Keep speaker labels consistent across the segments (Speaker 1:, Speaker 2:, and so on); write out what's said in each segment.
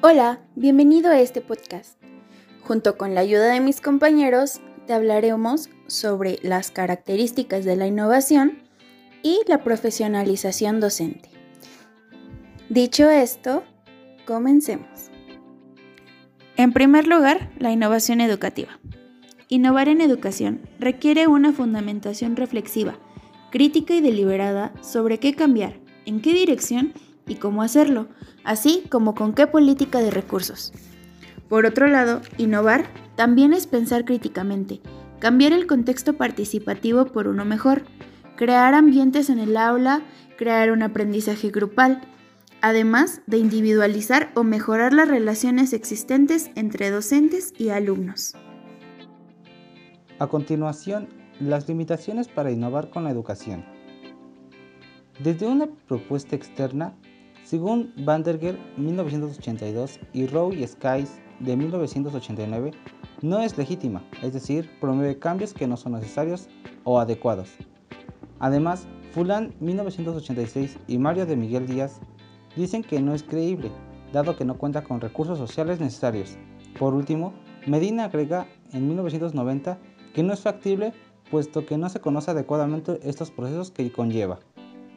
Speaker 1: Hola, bienvenido a este podcast. Junto con la ayuda de mis compañeros, te hablaremos sobre las características de la innovación y la profesionalización docente. Dicho esto, comencemos. En primer lugar, la innovación educativa. Innovar en educación requiere una fundamentación reflexiva, crítica y deliberada sobre qué cambiar, en qué dirección y cómo hacerlo, así como con qué política de recursos. Por otro lado, innovar también es pensar críticamente, cambiar el contexto participativo por uno mejor, crear ambientes en el aula, crear un aprendizaje grupal, además de individualizar o mejorar las relaciones existentes entre docentes y alumnos.
Speaker 2: A continuación, las limitaciones para innovar con la educación. Desde una propuesta externa, según Vanderger 1982 y Rowe y Skies de 1989, no es legítima, es decir, promueve cambios que no son necesarios o adecuados. Además, Fulan 1986 y Mario de Miguel Díaz dicen que no es creíble, dado que no cuenta con recursos sociales necesarios. Por último, Medina agrega en 1990 que no es factible puesto que no se conoce adecuadamente estos procesos que conlleva.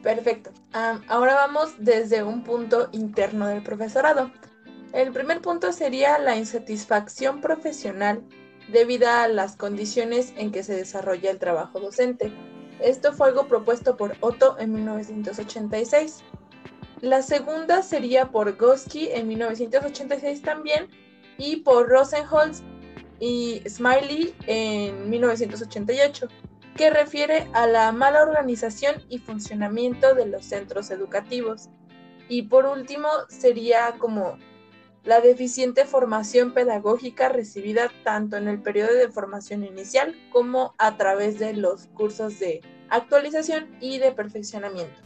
Speaker 3: Perfecto. ahora vamos desde un punto interno del profesorado. El primer punto sería la insatisfacción profesional debido a las condiciones en que se desarrolla el trabajo docente. Esto fue algo propuesto por Otto en 1986. La segunda sería por Gosky en 1986 también y por Rosenholz y Smiley en 1988 que refiere a la mala organización y funcionamiento de los centros educativos. Y por último, sería como la deficiente formación pedagógica recibida tanto en el periodo de formación inicial como a través de los cursos de actualización y de perfeccionamiento.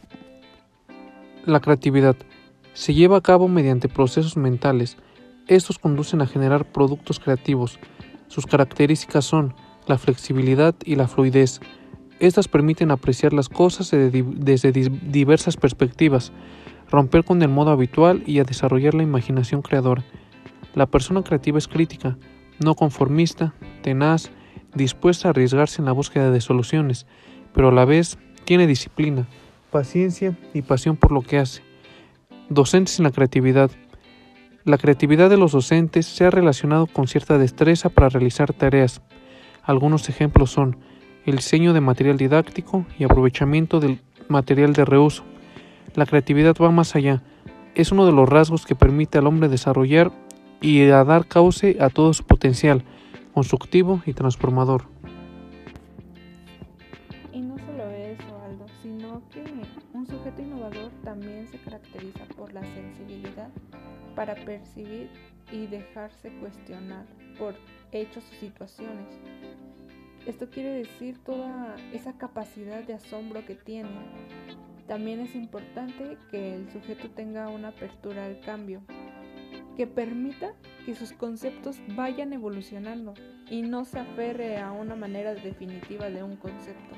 Speaker 4: La creatividad se lleva a cabo mediante procesos mentales. Estos conducen a generar productos creativos. Sus características son la flexibilidad y la fluidez. Estas permiten apreciar las cosas desde diversas perspectivas, romper con el modo habitual y a desarrollar la imaginación creadora. La persona creativa es crítica, no conformista, tenaz, dispuesta a arriesgarse en la búsqueda de soluciones, pero a la vez tiene disciplina, paciencia y pasión por lo que hace. Docentes en la creatividad. La creatividad de los docentes se ha relacionado con cierta destreza para realizar tareas, algunos ejemplos son el diseño de material didáctico y aprovechamiento del material de reuso. La creatividad va más allá. Es uno de los rasgos que permite al hombre desarrollar y dar cauce a todo su potencial constructivo y transformador.
Speaker 5: Y no solo eso, Aldo, sino que un sujeto innovador también se caracteriza por la sensibilidad para percibir y dejarse cuestionar por hechos o situaciones. Esto quiere decir toda esa capacidad de asombro que tiene. También es importante que el sujeto tenga una apertura al cambio, que permita que sus conceptos vayan evolucionando y no se aferre a una manera definitiva de un concepto.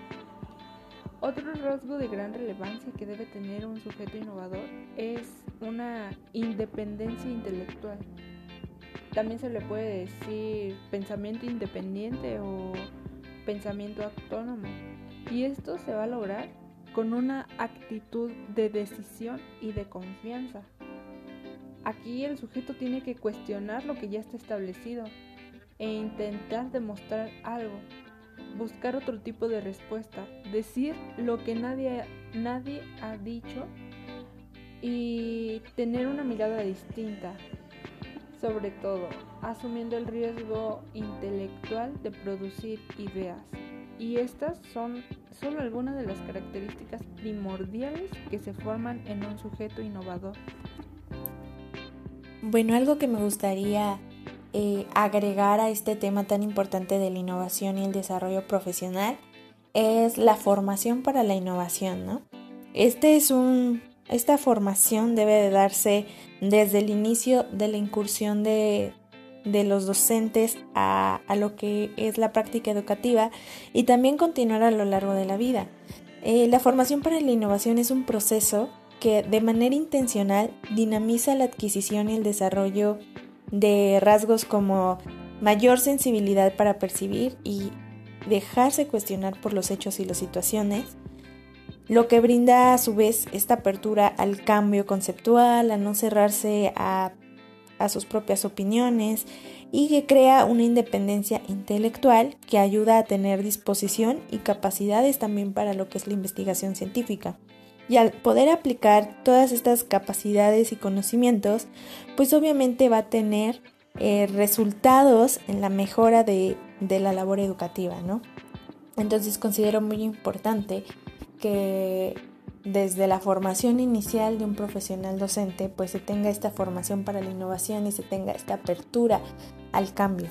Speaker 5: Otro rasgo de gran relevancia que debe tener un sujeto innovador es una independencia intelectual también se le puede decir pensamiento independiente o pensamiento autónomo. Y esto se va a lograr con una actitud de decisión y de confianza. Aquí el sujeto tiene que cuestionar lo que ya está establecido e intentar demostrar algo, buscar otro tipo de respuesta, decir lo que nadie, nadie ha dicho y tener una mirada distinta, sobre todo asumiendo el riesgo intelectual de producir ideas. Y estas son solo algunas de las características primordiales que se forman en un sujeto innovador.
Speaker 1: Bueno, algo que me gustaría eh, agregar a este tema tan importante de la innovación y el desarrollo profesional es la formación para la innovación, ¿no? Este es un, esta formación debe de darse desde el inicio de la incursión de,
Speaker 6: de los docentes a, lo que es la práctica educativa y también continuar a lo largo de la vida. Eh, la formación para la innovación es un proceso que de manera intencional dinamiza la adquisición y el desarrollo de rasgos como mayor sensibilidad para percibir y dejarse cuestionar por los hechos y las situaciones, lo que brinda a su vez esta apertura al cambio conceptual, a no cerrarse a, sus propias opiniones y que crea una independencia intelectual que ayuda a tener disposición y capacidades también para lo que es la investigación científica. Y al poder aplicar todas estas capacidades y conocimientos, pues obviamente va a tener eh, resultados en la mejora de, de la labor educativa, ¿no? Entonces considero muy importante que desde la formación inicial de un profesional docente, pues se tenga esta formación para la innovación y se tenga esta apertura al cambio.